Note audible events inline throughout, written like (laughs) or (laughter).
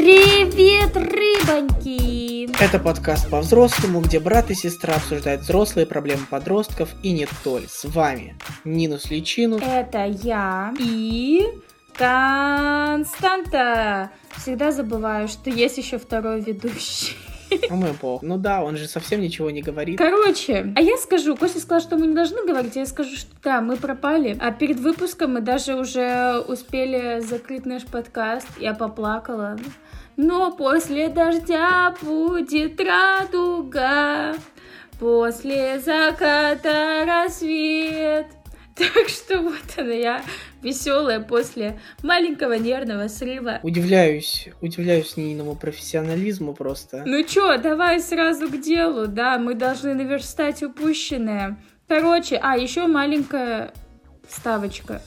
Привет, рыбоньки! Это подкаст по-взрослому, где брат и сестра обсуждают взрослые проблемы подростков и не только. С вами Нинус Личину. Это я и Константа. Всегда забываю, что есть еще второй ведущий. Ну, мой бог. Ну да, он же совсем ничего не говорит. Короче, а я скажу, Костя сказал, что мы не должны говорить, а я скажу, что да, мы пропали. А перед выпуском мы даже уже успели закрыть наш подкаст. Я поплакала. Но после дождя будет радуга, после заката рассвет. Так что вот она я, веселая после маленького нервного срыва. Удивляюсь, удивляюсь Ниному профессионализму просто. Ну чё, давай сразу к делу, да, мы должны наверстать упущенное. Короче, а, еще маленькая ставочка.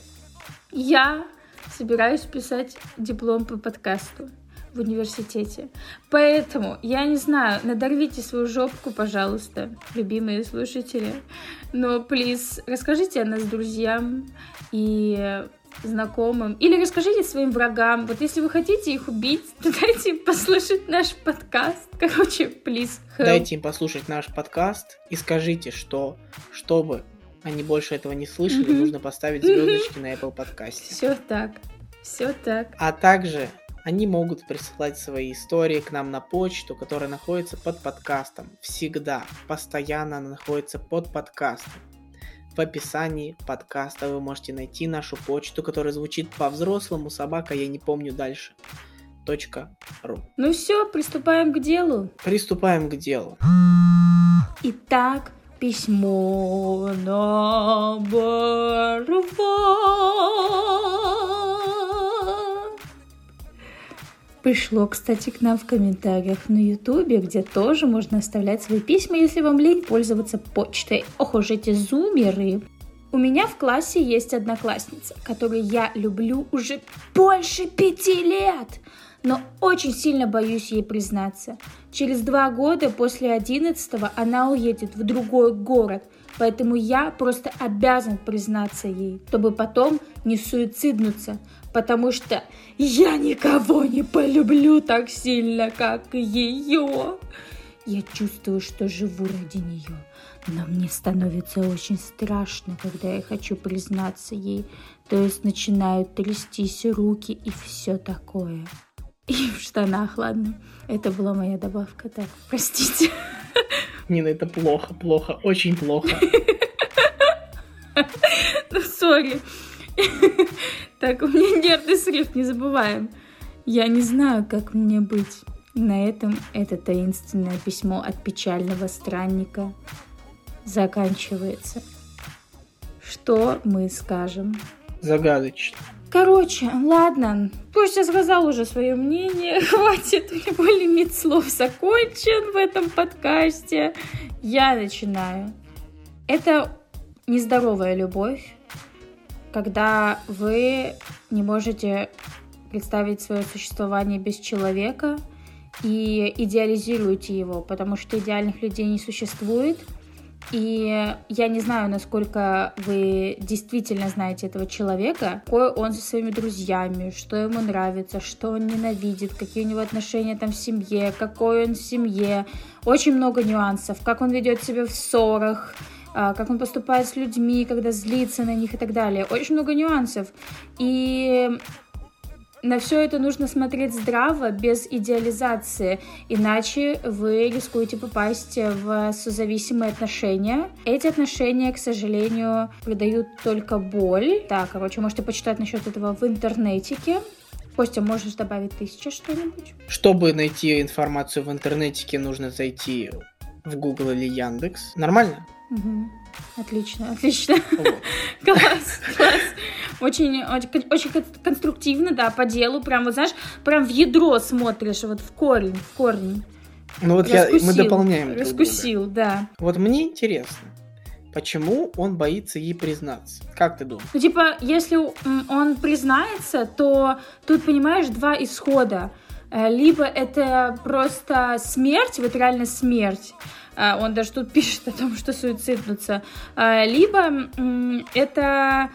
Я собираюсь писать диплом по подкасту в университете. Поэтому, я не знаю, надорвите свою жопку, пожалуйста, любимые слушатели. Но, плиз, расскажите о нас друзьям и знакомым. Или расскажите своим врагам. Вот если вы хотите их убить, то дайте им послушать наш подкаст. Короче, плиз. Дайте им послушать наш подкаст и скажите, что чтобы они больше этого не слышали, mm-hmm. нужно поставить звездочки mm-hmm. на Apple подкасте. Все так. Все так. А также они могут присылать свои истории к нам на почту, которая находится под подкастом. Всегда, постоянно она находится под подкастом. В описании подкаста вы можете найти нашу почту, которая звучит по-взрослому собака, я не помню дальше. .ру. Ну все, приступаем к делу. Приступаем к делу. Итак, письмо номер пришло, кстати, к нам в комментариях на Ютубе, где тоже можно оставлять свои письма, если вам лень пользоваться почтой. Ох уж эти зумеры! У меня в классе есть одноклассница, которую я люблю уже больше пяти лет, но очень сильно боюсь ей признаться. Через два года после одиннадцатого она уедет в другой город, поэтому я просто обязан признаться ей, чтобы потом не суициднуться, потому что я никого не полюблю так сильно, как ее. Я чувствую, что живу ради нее, но мне становится очень страшно, когда я хочу признаться ей, то есть начинают трястись руки и все такое. И в штанах, ладно. Это была моя добавка, так, простите. Нина, это плохо, плохо, очень плохо. (laughs) Ну, сори. (laughs) Так, у меня нервный срыв, не забываем. Я не знаю, как мне быть. На этом это таинственное письмо от печального странника заканчивается. Что мы скажем? Загадочно. Короче, ладно, пусть я сказал уже свое мнение, (laughs) хватит, у него лимит слов закончен в этом подкасте. Я начинаю. Это нездоровая любовь, когда вы не можете представить свое существование без человека и идеализируете его, потому что идеальных людей не существует. И я не знаю, насколько вы действительно знаете этого человека, какой он со своими друзьями, что ему нравится, что он ненавидит, какие у него отношения там в семье, какой он в семье. Очень много нюансов, как он ведет себя в ссорах, как он поступает с людьми, когда злится на них и так далее. Очень много нюансов. И на все это нужно смотреть здраво, без идеализации, иначе вы рискуете попасть в созависимые отношения. Эти отношения, к сожалению, придают только боль. Так, короче, можете почитать насчет этого в интернетике. Костя, можешь добавить тысячу что-нибудь? Чтобы найти информацию в интернете, нужно зайти в Google или Яндекс. Нормально? Угу. Отлично, отлично. (laughs) класс, класс. Очень, очень, очень конструктивно, да, по делу. Прям, вот знаешь, прям в ядро смотришь, вот в корень, в корень. Ну вот я, мы дополняем. Раскусил, да. Вот мне интересно, почему он боится ей признаться? Как ты думаешь? Ну, типа, если он признается, то тут, понимаешь, два исхода. Э, либо это просто смерть, вот реально смерть, он даже тут (laughs) пишет о том, что суициднуться, а, либо это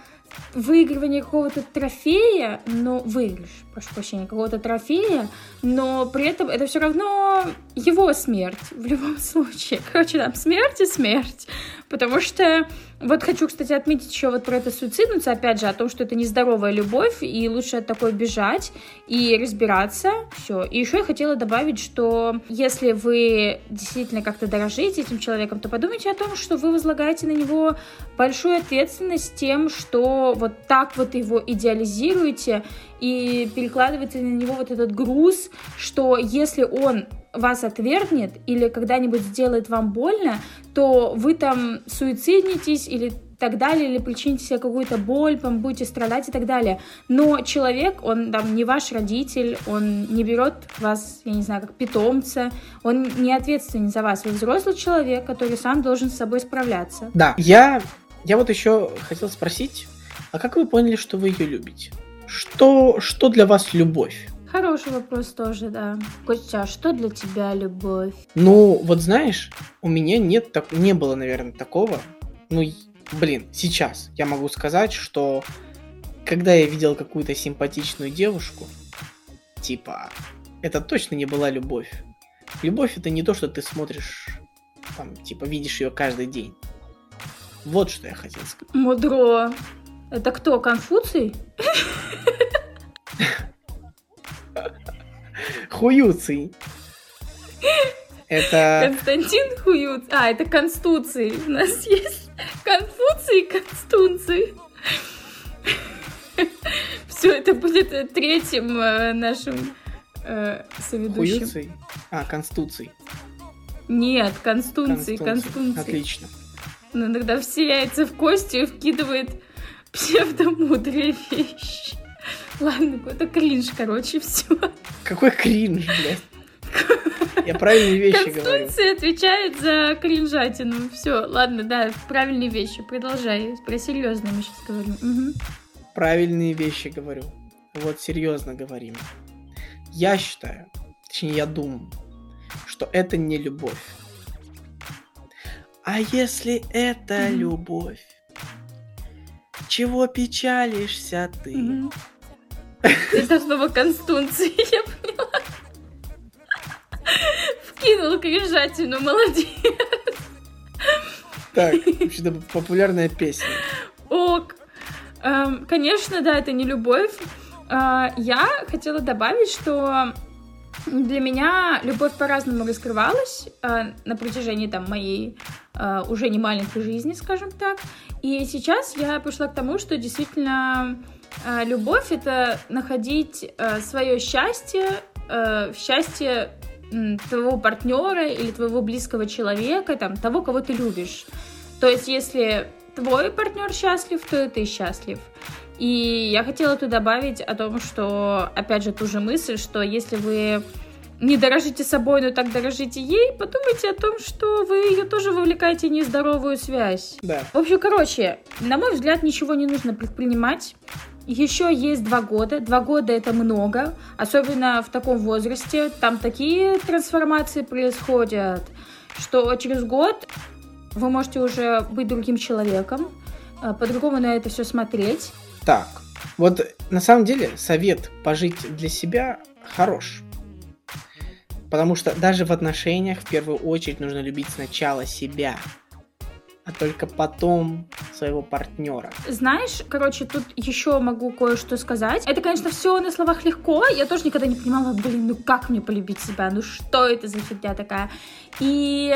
выигрывание какого-то трофея, но выигрыш, прошу прощения, какого-то трофея, но при этом это все равно его смерть в любом (laughs) случае. Короче, там смерть и смерть. Потому что вот хочу, кстати, отметить еще вот про это суициднуться, опять же, о том, что это нездоровая любовь, и лучше от такой бежать и разбираться. Все. И еще я хотела добавить, что если вы действительно как-то дорожите этим человеком, то подумайте о том, что вы возлагаете на него большую ответственность тем, что вот так вот его идеализируете и перекладываете на него вот этот груз, что если он вас отвергнет или когда-нибудь сделает вам больно, то вы там суициднитесь или так далее, или причините себе какую-то боль, там будете страдать и так далее. Но человек, он там не ваш родитель, он не берет вас, я не знаю, как питомца, он не ответственен за вас. Вы взрослый человек, который сам должен с собой справляться. Да, я, я вот еще хотел спросить, а как вы поняли, что вы ее любите? Что, что для вас любовь? Хороший вопрос тоже, да. Костя, а что для тебя любовь? Ну, вот знаешь, у меня нет так, не было, наверное, такого. Ну, блин, сейчас я могу сказать, что когда я видел какую-то симпатичную девушку, типа, это точно не была любовь. Любовь это не то, что ты смотришь, там, типа, видишь ее каждый день. Вот что я хотел сказать. Мудро. Это кто, Конфуций? Хуюций. Это... Константин Хуюц. А, это Конституции. У нас есть Конфуций и Конституции. Все, это будет третьим э, нашим э, соведущим. Хуюций? А, Конституций. Нет, Констунций, Констунций. Отлично. Но ну, иногда все яйца в кости вкидывает псевдомудрые вещи. Ладно, какой-то кринж, короче, все. Какой кринж, блядь? Я правильные вещи говорю. Конституция отвечает за кринжатину. Все, ладно, да, правильные вещи. Продолжай. Про серьезное мы сейчас говорим. Угу. Правильные вещи говорю. Вот серьезно говорим. Я считаю, точнее я думаю, что это не любовь. А если это любовь? Чего печалишься ты? mm Это снова Констунции, (laughs) я поняла. Вкинул крижатину, молодец. Так, вообще-то популярная песня. Ок. Эм, конечно, да, это не любовь. Э, я хотела добавить, что для меня любовь по-разному раскрывалась э, на протяжении там моей э, уже не маленькой жизни, скажем так. И сейчас я пришла к тому, что действительно э, любовь это находить э, свое счастье, э, счастье э, твоего партнера или твоего близкого человека, там, того, кого ты любишь. То есть, если твой партнер счастлив, то и ты счастлив. И я хотела тут добавить о том, что, опять же, ту же мысль, что если вы не дорожите собой, но так дорожите ей, подумайте о том, что вы ее тоже вовлекаете в нездоровую связь. Да. В общем, короче, на мой взгляд, ничего не нужно предпринимать. Еще есть два года. Два года это много, особенно в таком возрасте. Там такие трансформации происходят, что через год вы можете уже быть другим человеком, э, по-другому на это все смотреть. Так, вот на самом деле совет пожить для себя хорош. Потому что даже в отношениях в первую очередь нужно любить сначала себя, а только потом своего партнера. Знаешь, короче, тут еще могу кое-что сказать. Это, конечно, все на словах легко. Я тоже никогда не понимала, блин, ну как мне полюбить себя? Ну что это за фигня такая? И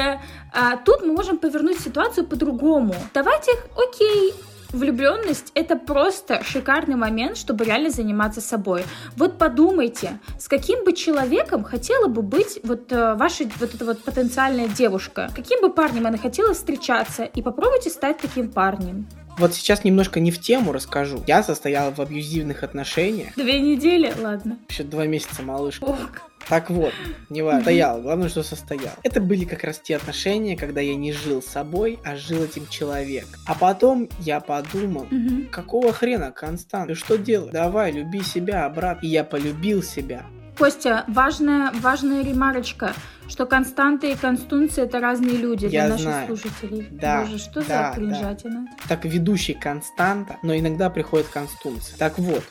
а, тут мы можем повернуть ситуацию по-другому. Давайте, окей, влюбленность это просто шикарный момент, чтобы реально заниматься собой. Вот подумайте, с каким бы человеком хотела бы быть вот э, ваша вот эта вот потенциальная девушка, каким бы парнем она хотела встречаться, и попробуйте стать таким парнем. Вот сейчас немножко не в тему расскажу. Я состояла в абьюзивных отношениях. Две недели, ладно. Еще два месяца, малышка. Ок. Так вот, не состоял, главное, что состоял. Это были как раз те отношения, когда я не жил собой, а жил этим человек. А потом я подумал, какого хрена, Констант, ты что делаешь? Давай, люби себя обратно. И я полюбил себя. Костя, важная, важная ремарочка, что константа и констунция это разные люди Я для наших знаю. слушателей. Да, Боже, что да, за кринжатина? Так ведущий константа, но иногда приходит констунция. Так вот,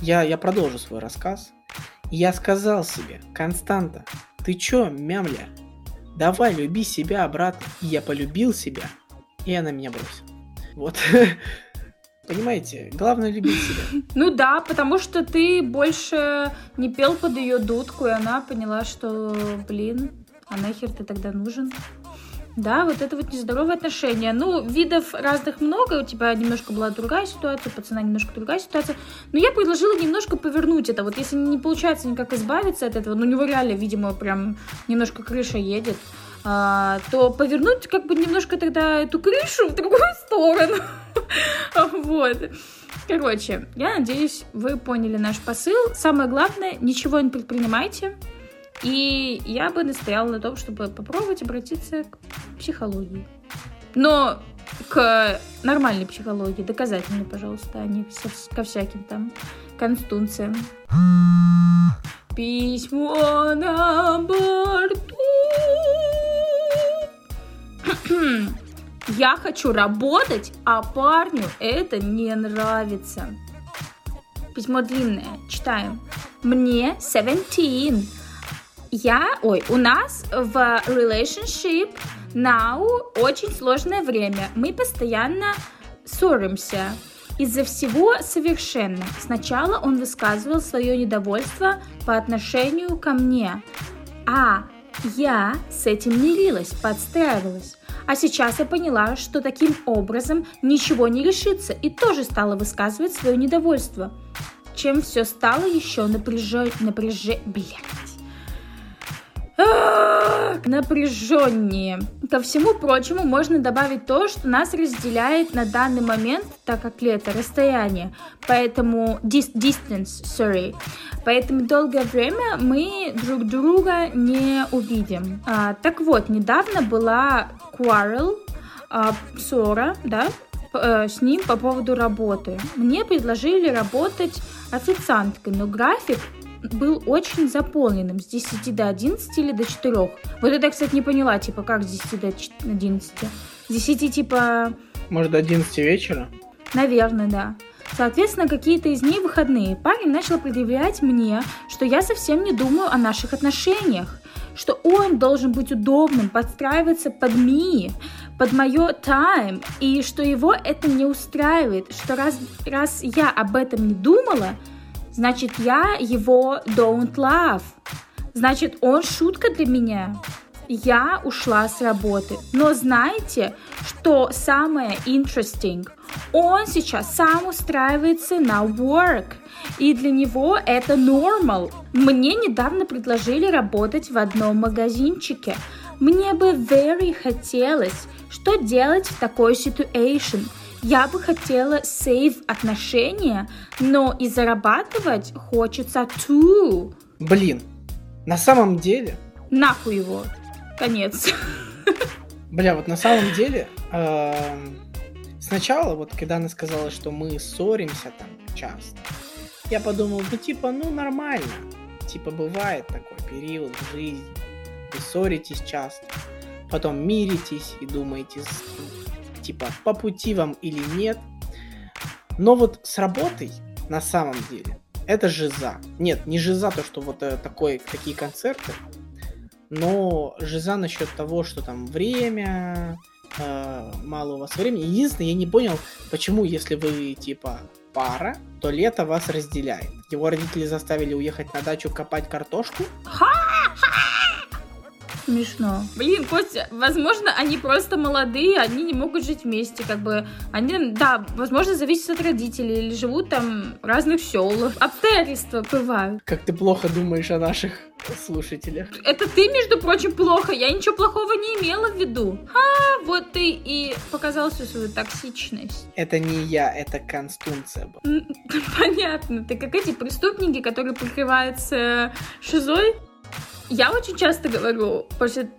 я, я продолжу свой рассказ. Я сказал себе, Константа, ты чё, мямля? Давай, люби себя обратно. И я полюбил себя, и она меня бросила. Вот. (laughs) Понимаете, главное любить себя. (laughs) Ну да, потому что ты больше не пел под ее дудку, и она поняла, что, блин, а нахер ты тогда нужен? Да, вот это вот нездоровое отношение. Ну, видов разных много, у тебя немножко была другая ситуация, у пацана немножко другая ситуация. Но я предложила немножко повернуть это. Вот если не получается никак избавиться от этого, ну, у него реально, видимо, прям немножко крыша едет, а, то повернуть как бы немножко тогда эту крышу в другую сторону. (laughs) Вот. Короче, я надеюсь, вы поняли наш посыл. Самое главное, ничего не предпринимайте. И я бы настояла на том, чтобы попробовать обратиться к психологии. Но к нормальной психологии, доказательной, пожалуйста, а не ко всяким там констунциям. Письмо на борту. Я хочу работать, а парню это не нравится. Письмо длинное. Читаем. Мне 17. Я, ой, у нас в relationship now очень сложное время. Мы постоянно ссоримся из-за всего совершенно. Сначала он высказывал свое недовольство по отношению ко мне, а я с этим мирилась, подстраивалась. А сейчас я поняла, что таким образом ничего не решится, и тоже стала высказывать свое недовольство. Чем все стало еще напряжен... напряже... Блядь. Напряженнее. Ко всему прочему можно добавить то, что нас разделяет на данный момент, так как лето, расстояние. Поэтому dis- distance, sorry. Поэтому долгое время мы друг друга не увидим. А, так вот, недавно была quarrel, а, ссора, да, э, с ним по поводу работы. Мне предложили работать официанткой, но график был очень заполненным с 10 до 11 или до 4. Вот это я, кстати, не поняла, типа, как с 10 до ч- 11. С 10, типа, Может, до 11 вечера? Наверное, да. Соответственно, какие-то из дней выходные. Парень начал предъявлять мне, что я совсем не думаю о наших отношениях, что он должен быть удобным, подстраиваться под ми, под мое time, и что его это не устраивает, что раз, раз я об этом не думала, значит, я его don't love. Значит, он шутка для меня. Я ушла с работы. Но знаете, что самое interesting? Он сейчас сам устраивается на work. И для него это normal. Мне недавно предложили работать в одном магазинчике. Мне бы very хотелось, что делать в такой situation. Я бы хотела save отношения, но и зарабатывать хочется too. Блин, на самом деле, Нахуй его. Конец. бля, вот на самом деле, эм, сначала, вот когда она сказала, что мы ссоримся там часто, я подумал, ну типа, ну нормально. Типа бывает такой период в жизни. Вы ссоритесь часто, потом миритесь и думаете, типа, по пути вам или нет. Но вот с работой, на самом деле, это жиза. Нет, не жиза то, что вот э, такой, такие концерты, но жиза насчет того, что там время, э, мало у вас времени. Единственное, я не понял, почему, если вы типа пара, то лето вас разделяет. Его родители заставили уехать на дачу копать картошку. Смешно. Блин, Костя, возможно, они просто молодые, они не могут жить вместе, как бы. Они, да, возможно, зависит от родителей или живут там в разных селах. Обстоятельства бывают. Как ты плохо думаешь о наших слушателях. Это ты, между прочим, плохо. Я ничего плохого не имела в виду. А, вот ты и показал всю свою токсичность. Это не я, это констунция была. (laughs) Понятно. Ты как эти преступники, которые прикрываются шизой. Я очень часто говорю, после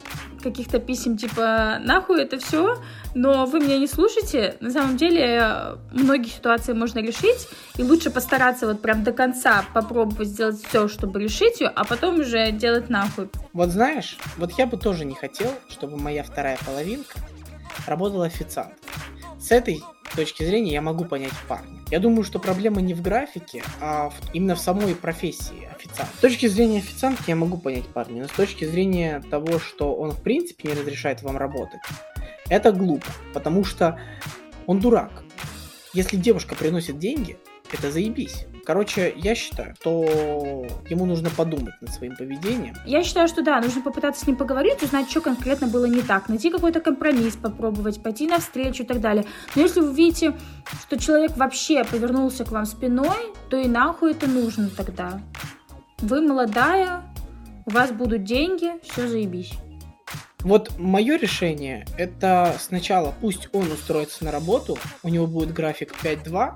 каких-то писем типа «нахуй это все», но вы меня не слушаете. На самом деле многие ситуации можно решить, и лучше постараться вот прям до конца попробовать сделать все, чтобы решить ее, а потом уже делать нахуй. Вот знаешь, вот я бы тоже не хотел, чтобы моя вторая половинка работала официант. С этой точки зрения я могу понять парня. Я думаю, что проблема не в графике, а в, именно в самой профессии официант. С точки зрения официантки я могу понять парня, но с точки зрения того, что он в принципе не разрешает вам работать, это глупо, потому что он дурак. Если девушка приносит деньги, это заебись. Короче, я считаю, что ему нужно подумать над своим поведением. Я считаю, что да, нужно попытаться с ним поговорить, узнать, что конкретно было не так, найти какой-то компромисс, попробовать, пойти навстречу и так далее. Но если вы видите, что человек вообще повернулся к вам спиной, то и нахуй это нужно тогда. Вы молодая, у вас будут деньги, все заебись. Вот мое решение это сначала пусть он устроится на работу, у него будет график 5-2,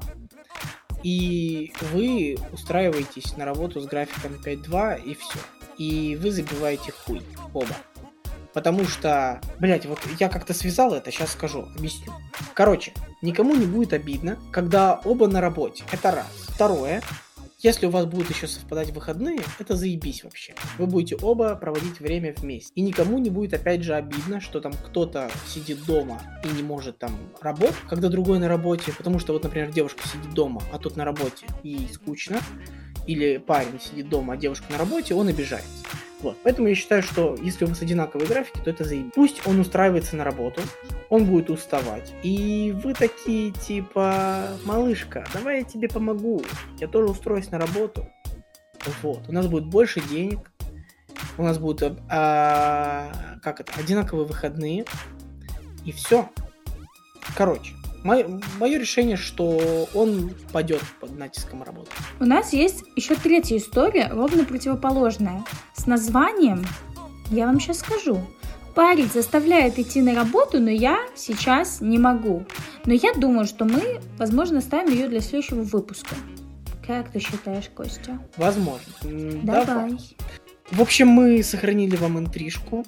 и вы устраиваетесь на работу с графиком 5.2 и все. И вы забиваете хуй оба. Потому что, блять, вот я как-то связал это, сейчас скажу, объясню. Короче, никому не будет обидно, когда оба на работе. Это раз. Второе, если у вас будут еще совпадать выходные, это заебись вообще. Вы будете оба проводить время вместе. И никому не будет опять же обидно, что там кто-то сидит дома и не может там работать, когда другой на работе. Потому что вот, например, девушка сидит дома, а тут на работе и скучно. Или парень сидит дома, а девушка на работе, он обижается. Вот. Поэтому я считаю, что если у вас одинаковые графики, то это заебись. Пусть он устраивается на работу, он будет уставать. И вы такие, типа, малышка, давай я тебе помогу. Я тоже устроюсь на работу. Вот. У нас будет больше денег. У нас будут, а, как это, одинаковые выходные. И все. Короче, Мое, решение, что он пойдет под натиском работы. У нас есть еще третья история, ровно противоположная. С названием я вам сейчас скажу. Парень заставляет идти на работу, но я сейчас не могу. Но я думаю, что мы, возможно, ставим ее для следующего выпуска. Как ты считаешь, Костя? Возможно. Давай. Давай. В общем, мы сохранили вам интрижку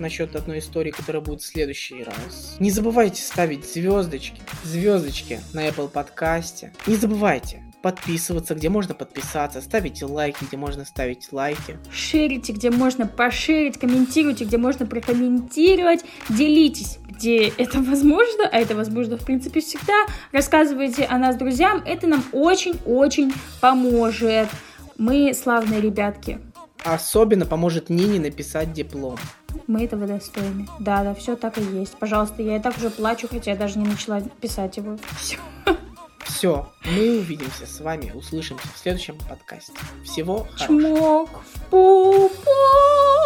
насчет одной истории, которая будет в следующий раз. Не забывайте ставить звездочки, звездочки на Apple подкасте. Не забывайте подписываться, где можно подписаться, ставите лайки, где можно ставить лайки. Шерите, где можно пошерить, комментируйте, где можно прокомментировать, делитесь, где это (laughs) возможно, а это возможно в принципе всегда. Рассказывайте о нас друзьям, это нам очень-очень поможет. Мы славные ребятки. Особенно поможет Нине написать диплом. Мы этого достойны. Да, да, все так и есть. Пожалуйста, я и так уже плачу, хотя я даже не начала писать его. Все. Все, мы увидимся с вами, услышимся в следующем подкасте. Всего хорошего. Чмок в пупу.